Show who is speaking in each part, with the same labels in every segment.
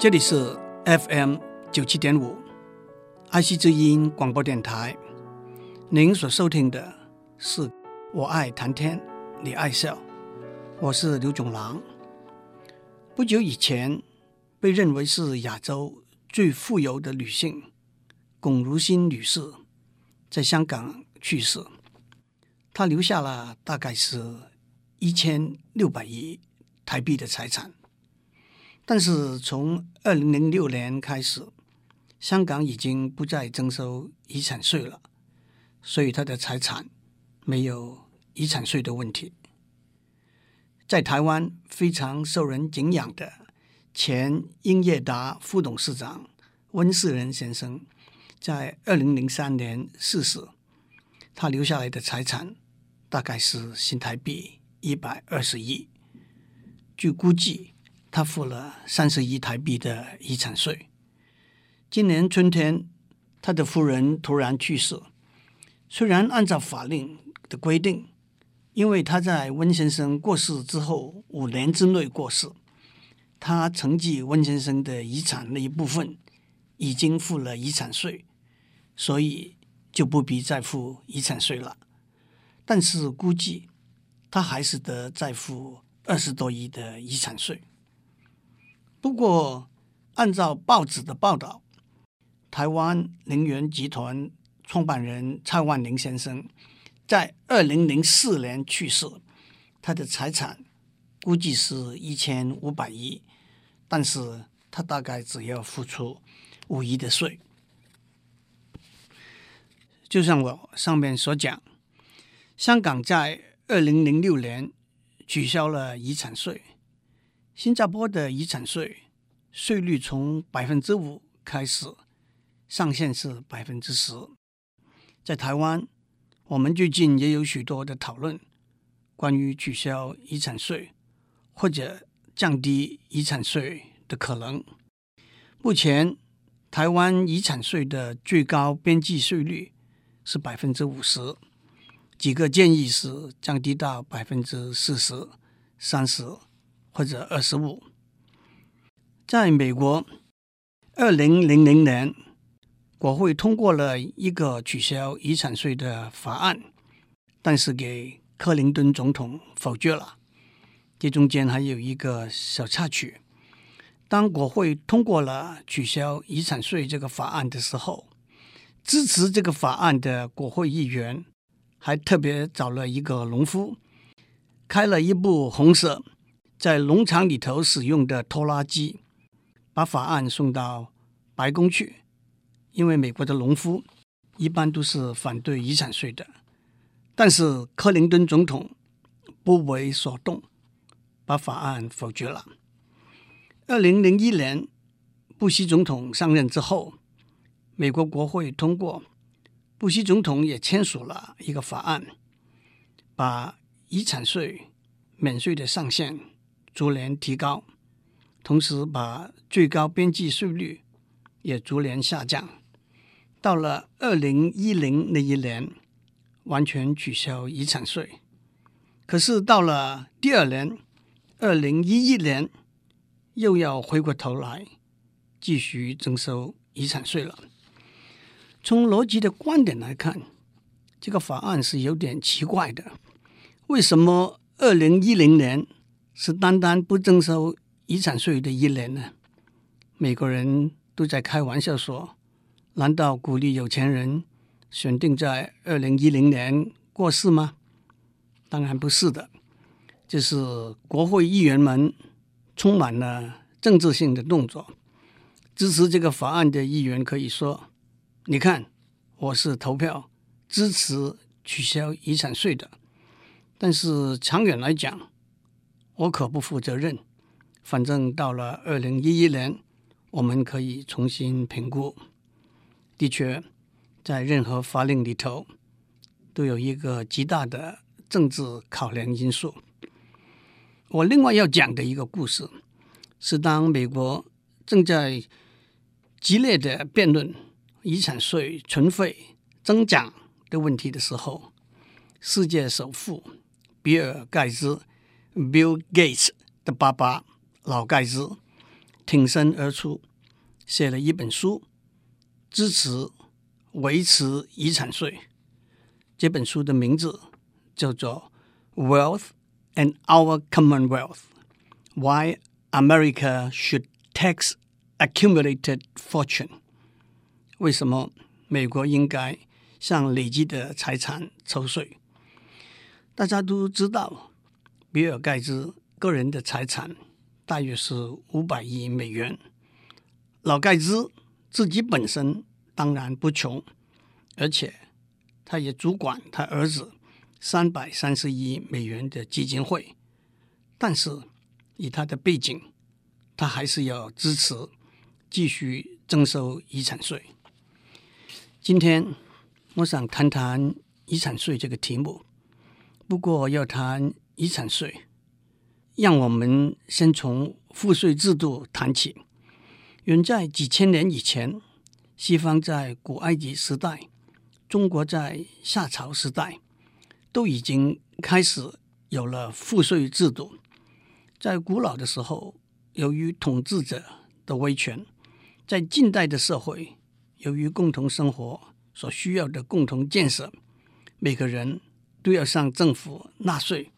Speaker 1: 这里是 FM 九七点五，爱惜之音广播电台。您所收听的是《我爱谈天，你爱笑》，我是刘炯郎。不久以前，被认为是亚洲最富有的女性龚如心女士在香港去世，她留下了大概是一千六百亿台币的财产。但是从二零零六年开始，香港已经不再征收遗产税了，所以他的财产没有遗产税的问题。在台湾非常受人敬仰的前英业达副董事长温世仁先生，在二零零三年逝世，他留下来的财产大概是新台币一百二十亿，据估计。他付了三十亿台币的遗产税。今年春天，他的夫人突然去世。虽然按照法令的规定，因为他在温先生过世之后五年之内过世，他承继温先生的遗产那一部分已经付了遗产税，所以就不必再付遗产税了。但是估计他还是得再付二十多亿的遗产税。不过，按照报纸的报道，台湾能源集团创办人蔡万玲先生在二零零四年去世，他的财产估计是一千五百亿，但是他大概只要付出五亿的税。就像我上面所讲，香港在二零零六年取消了遗产税。新加坡的遗产税税率从百分之五开始，上限是百分之十。在台湾，我们最近也有许多的讨论，关于取消遗产税或者降低遗产税的可能。目前，台湾遗产税的最高边际税率是百分之五十，几个建议是降低到百分之四十、三十。或者二十五，在美国，二零零零年，国会通过了一个取消遗产税的法案，但是给克林顿总统否决了。这中间还有一个小插曲：当国会通过了取消遗产税这个法案的时候，支持这个法案的国会议员还特别找了一个农夫，开了一部红色。在农场里头使用的拖拉机，把法案送到白宫去。因为美国的农夫一般都是反对遗产税的，但是克林顿总统不为所动，把法案否决了。二零零一年，布希总统上任之后，美国国会通过，布希总统也签署了一个法案，把遗产税免税的上限。逐年提高，同时把最高边际税率也逐年下降。到了二零一零那一年，完全取消遗产税。可是到了第二年，二零一一年，又要回过头来继续征收遗产税了。从逻辑的观点来看，这个法案是有点奇怪的。为什么二零一零年？是单单不征收遗产税的一年呢？美国人都在开玩笑说：“难道鼓励有钱人选定在二零一零年过世吗？”当然不是的，就是国会议员们充满了政治性的动作。支持这个法案的议员可以说：“你看，我是投票支持取消遗产税的。”但是长远来讲，我可不负责任，反正到了二零一一年，我们可以重新评估。的确，在任何法令里头，都有一个极大的政治考量因素。我另外要讲的一个故事，是当美国正在激烈的辩论遗产税存废增长的问题的时候，世界首富比尔盖茨。Bill Gates 的爸爸老盖茨挺身而出，写了一本书，支持维持遗产税。这本书的名字叫做《Wealth and Our Commonwealth: Why America Should Tax Accumulated Fortune》。为什么美国应该向累积的财产抽税？大家都知道，比尔盖茨个人的财产大约是五百亿美元。老盖茨自己本身当然不穷，而且他也主管他儿子三百三十亿美元的基金会。但是以他的背景，他还是要支持继续征收遗产税。今天我想谈谈遗产税这个题目。不过要谈遗产税，让我们先从赋税制度谈起。远在几千年以前，西方在古埃及时代，中国在夏朝时代，都已经开始有了赋税制度。在古老的时候，由于统治者的威权；在近代的社会，由于共同生活所需要的共同建设，每个人。都要向政府纳税，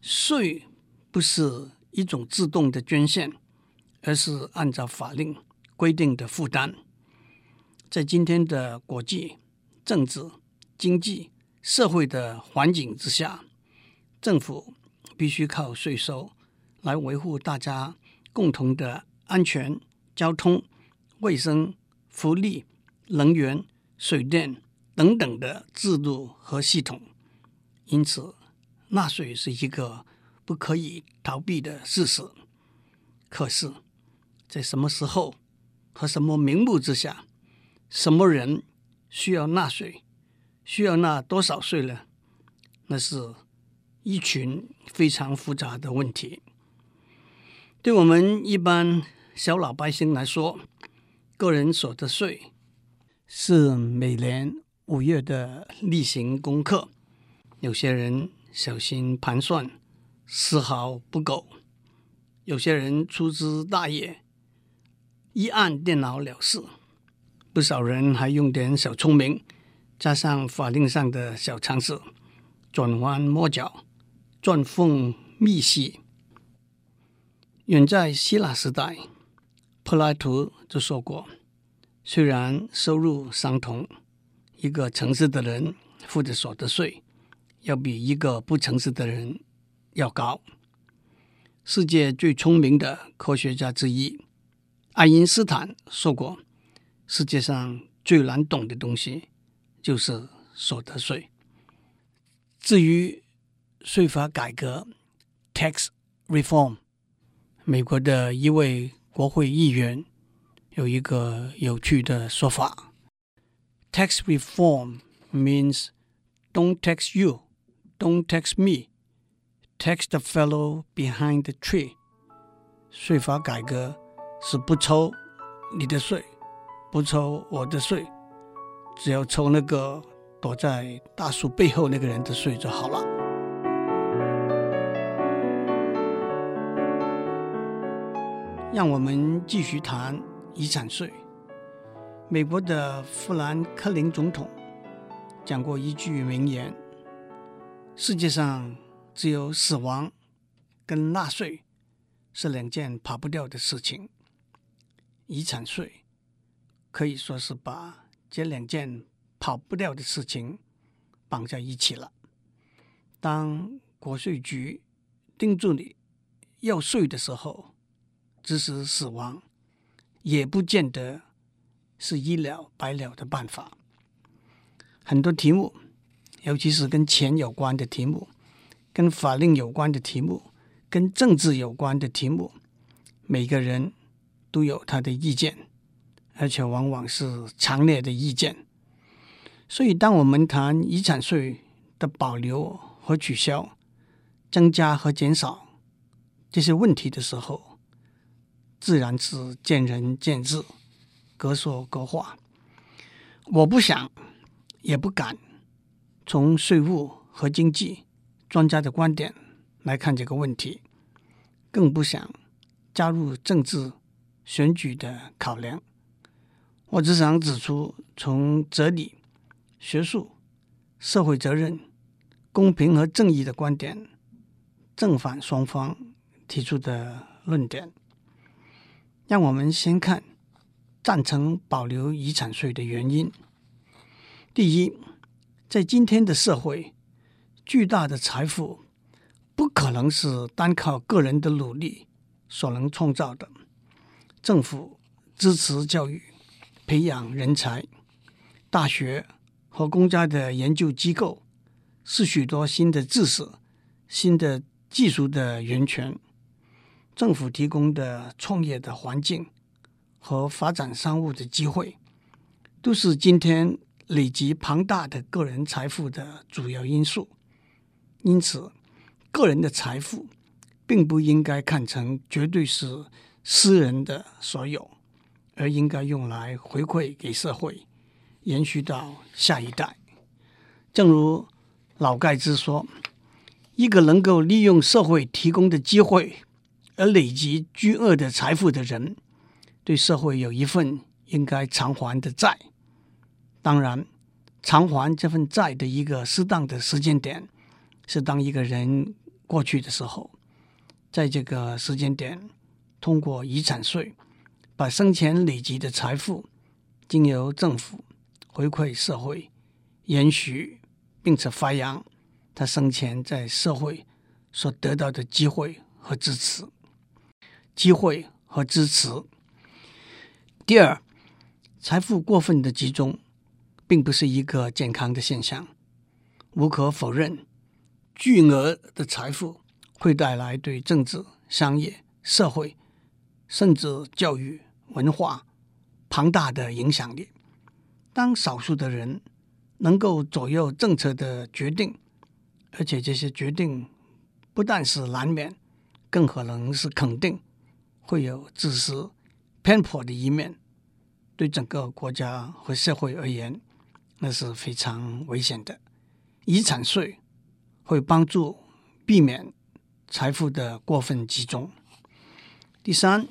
Speaker 1: 税不是一种自动的捐献，而是按照法令规定的负担。在今天的国际、政治、经济、社会的环境之下，政府必须靠税收来维护大家共同的安全、交通、卫生、福利、能源、水电等等的制度和系统。因此，纳税是一个不可以逃避的事实。可是，在什么时候和什么名目之下，什么人需要纳税，需要纳多少税呢？那是一群非常复杂的问题。对我们一般小老百姓来说，个人所得税是每年五月的例行功课。有些人小心盘算，丝毫不苟；有些人粗枝大叶，一按电脑了事；不少人还用点小聪明，加上法令上的小常识，转弯抹角，钻缝觅隙。远在希腊时代，柏拉图就说过：虽然收入相同，一个城市的人付的所得税。要比一个不诚实的人要高。世界最聪明的科学家之一爱因斯坦说过：“世界上最难懂的东西就是所得税。”至于税法改革 （tax reform），美国的一位国会议员有一个有趣的说法：“tax reform means don't tax you。” Don't text me. Text the fellow behind the tree。税法改革是不抽你的税，不抽我的税，只要抽那个躲在大树背后那个人的税就好了。让我们继续谈遗产税。美国的富兰克林总统讲过一句名言。世界上只有死亡跟纳税是两件跑不掉的事情，遗产税可以说是把这两件跑不掉的事情绑在一起了。当国税局盯住你要税的时候，即使死亡也不见得是一了百了的办法。很多题目。尤其是跟钱有关的题目，跟法令有关的题目，跟政治有关的题目，每个人都有他的意见，而且往往是强烈的意见。所以，当我们谈遗产税的保留和取消、增加和减少这些问题的时候，自然是见仁见智，各说各话。我不想，也不敢。从税务和经济专家的观点来看这个问题，更不想加入政治选举的考量。我只想指出，从哲理、学术、社会责任、公平和正义的观点，正反双方提出的论点。让我们先看赞成保留遗产税的原因。第一，在今天的社会，巨大的财富不可能是单靠个人的努力所能创造的。政府支持教育。培养人才，大学和公家的研究机构是许多新的知识、新的技术的源泉。政府提供的创业的环境和发展商务的机会，都是今天累积庞大的个人财富的主要因素。因此，个人的财富并不应该看成绝对是私人的所有。而应该用来回馈给社会，延续到下一代。正如老盖兹说：“一个能够利用社会提供的机会而累积巨额的财富的人，对社会有一份应该偿还的债。当然，偿还这份债的一个适当的时间点，是当一个人过去的时候，在这个时间点，通过遗产税。”把生前累积的财富，经由政府回馈社会，延续并且发扬他生前在社会所得到的机会和支持。机会和支持。第二，财富过分的集中，并不是一个健康的现象。无可否认，巨额的财富会带来对政治、商业、社会，甚至教育。文化庞大的影响力，当少数的人能够左右政策的决定，而且这些决定不但是难免，更可能是肯定会有自私偏颇的一面，对整个国家和社会而言，那是非常危险的。遗产税会帮助避免财富的过分集中。第三。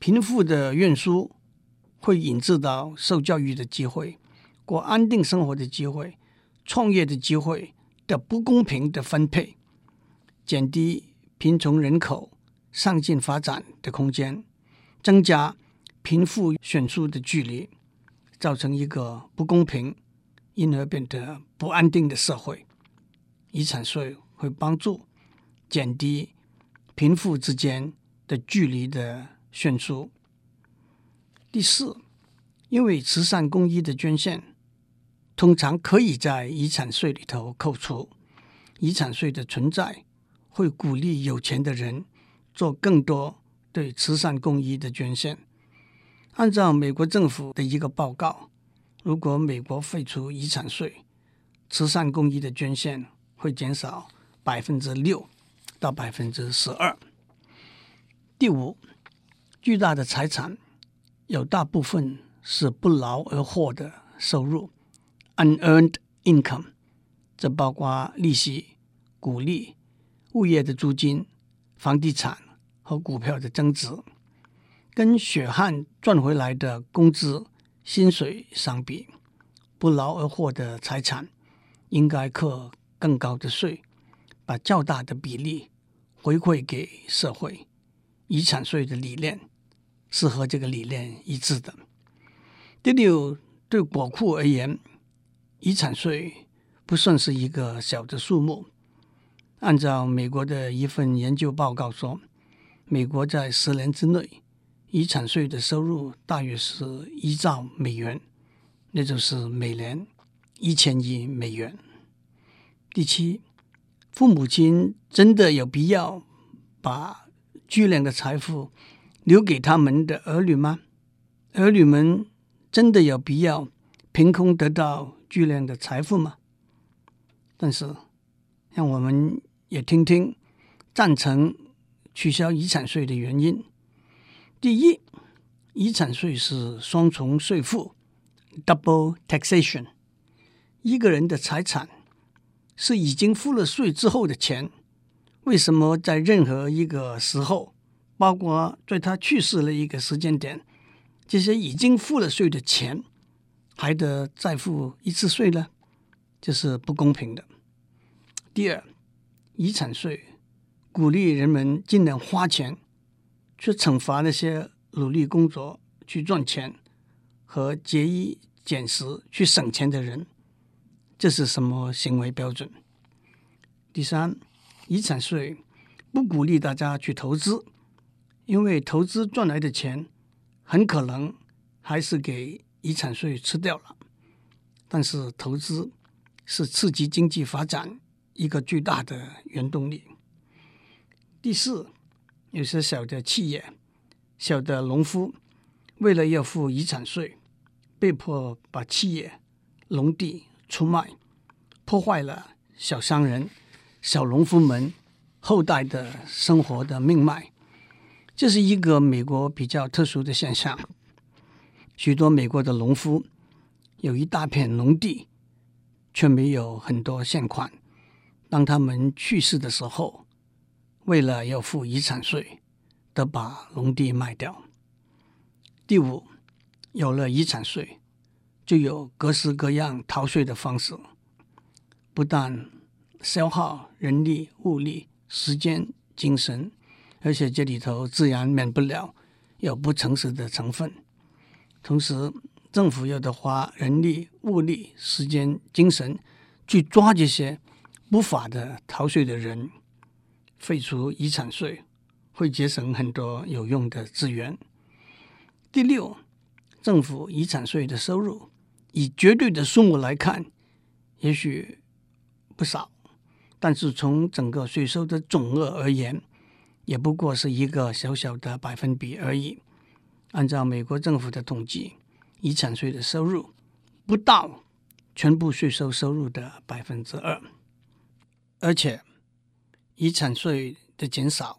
Speaker 1: 贫富的运输会引致到受教育的机会、过安定生活的机会、创业的机会的不公平的分配，减低贫穷人口上进发展的空间，增加贫富悬殊的距离，造成一个不公平，因而变得不安定的社会。遗产税会帮助减低贫富之间的距离的。悬殊。第四，因为慈善公益的捐献通常可以在遗产税里头扣除，遗产税的存在会鼓励有钱的人做更多对慈善公益的捐献。按照美国政府的一个报告，如果美国废除遗产税，慈善公益的捐献会减少百分之六到百分之十二。第五。巨大的财产有大部分是不劳而获的收入 （unearned income），这包括利息、股利、物业的租金、房地产和股票的增值。跟血汗赚回来的工资、薪水相比，不劳而获的财产应该课更高的税，把较大的比例回馈给社会。遗产税的理念是和这个理念一致的。第六，对国库而言，遗产税不算是一个小的数目。按照美国的一份研究报告说，美国在十年之内，遗产税的收入大约是一兆美元，那就是每年一千亿美元。第七，父母亲真的有必要把巨量的财富留给他们的儿女吗？儿女们真的有必要凭空得到巨量的财富吗？但是，让我们也听听赞成取消遗产税的原因。第一，遗产税是双重税负 （double taxation）。一个人的财产是已经付了税之后的钱。为什么在任何一个时候包括在他去世的一个时间点，这些已经付了税的钱还得再付一次税呢？这是不公平的。第二，遗产税鼓励人们尽量花钱，去惩罚那些努力工作去赚钱和节衣减食去省钱的人，这是什么行为标准？第三，遗产税不鼓励大家去投资，因为投资赚来的钱很可能还是给遗产税吃掉了。但是投资是刺激经济发展一个巨大的原动力。第四，有些小的企业、小的农夫为了要付遗产税，被迫把企业、农地出卖，破坏了小商人。小农夫们后代的生活的命脉，这是一个美国比较特殊的现象。许多美国的农夫有一大片农地，却没有很多现款。当他们去世的时候，为了要付遗产税，得把农地卖掉。第五，有了遗产税，就有各式各样逃税的方式，不但消耗人力、物力、时间、精神，而且这里头自然免不了有不诚实的成分。同时，政府又得花人力、物力、时间、精神去抓这些不法的逃税的人。废除遗产税会节省很多有用的资源。第六，政府遗产税的收入以绝对的数目来看，也许不少。但是从整个税收的总额而言，也不过是一个小小的百分比而已。按照美国政府的统计，遗产税的收入不到全部税收收入的百分之二，而且遗产税的减少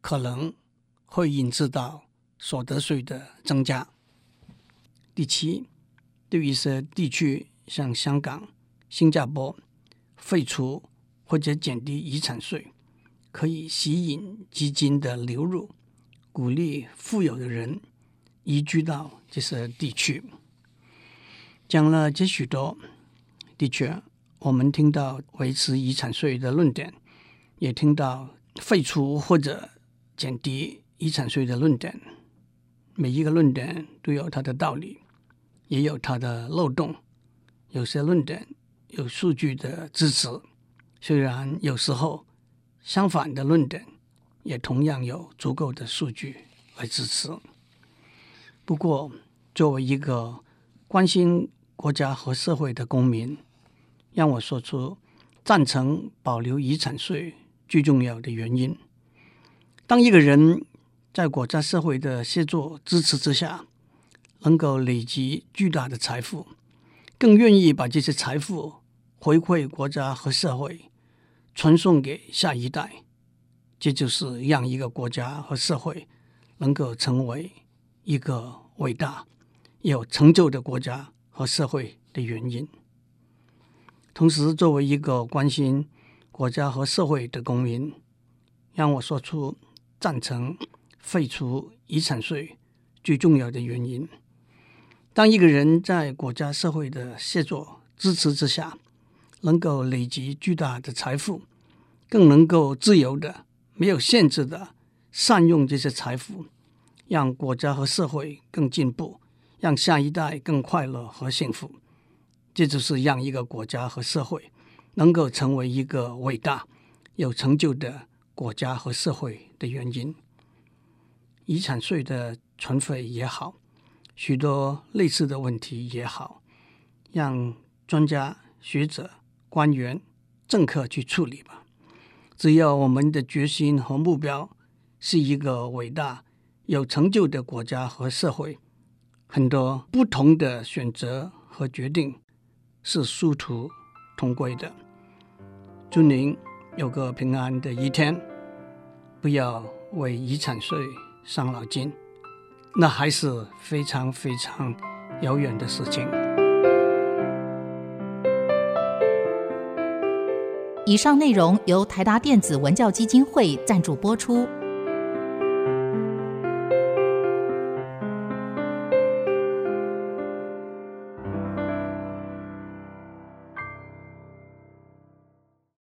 Speaker 1: 可能会引致到所得税的增加。第七，对于一些地区，像香港、新加坡，废除。或者减低遗产税，可以吸引基金的流入，鼓励富有的人移居到这些地区。讲了这许多，的确，我们听到维持遗产税的论点，也听到废除或者减低遗产税的论点。每一个论点都有它的道理，也有它的漏洞。有些论点有数据的支持。虽然有时候相反的论点也同样有足够的数据来支持，不过作为一个关心国家和社会的公民，让我说出赞成保留遗产税最重要的原因。当一个人在国家社会的协助支持之下，能够累积巨大的财富，更愿意把这些财富回馈国家和社会。传送给下一代，这就是让一个国家和社会能够成为一个伟大、有成就的国家和社会的原因。同时，作为一个关心国家和社会的公民，让我说出赞成废除遗产税最重要的原因。当一个人在国家社会的协作支持之下，能够累积巨大的财富，更能够自由的、没有限制的善用这些财富，让国家和社会更进步，让下一代更快乐和幸福。这就是让一个国家和社会能够成为一个伟大、有成就的国家和社会的原因。遗产税的存废也好，许多类似的问题也好，让专家学者。官员、政客去处理吧。只要我们的决心和目标是一个伟大、有成就的国家和社会，很多不同的选择和决定是殊途同归的。祝您有个平安的一天，不要为遗产税伤脑筋，那还是非常非常遥远的事情。
Speaker 2: 以上内容由台达电子文教基金会赞助播出。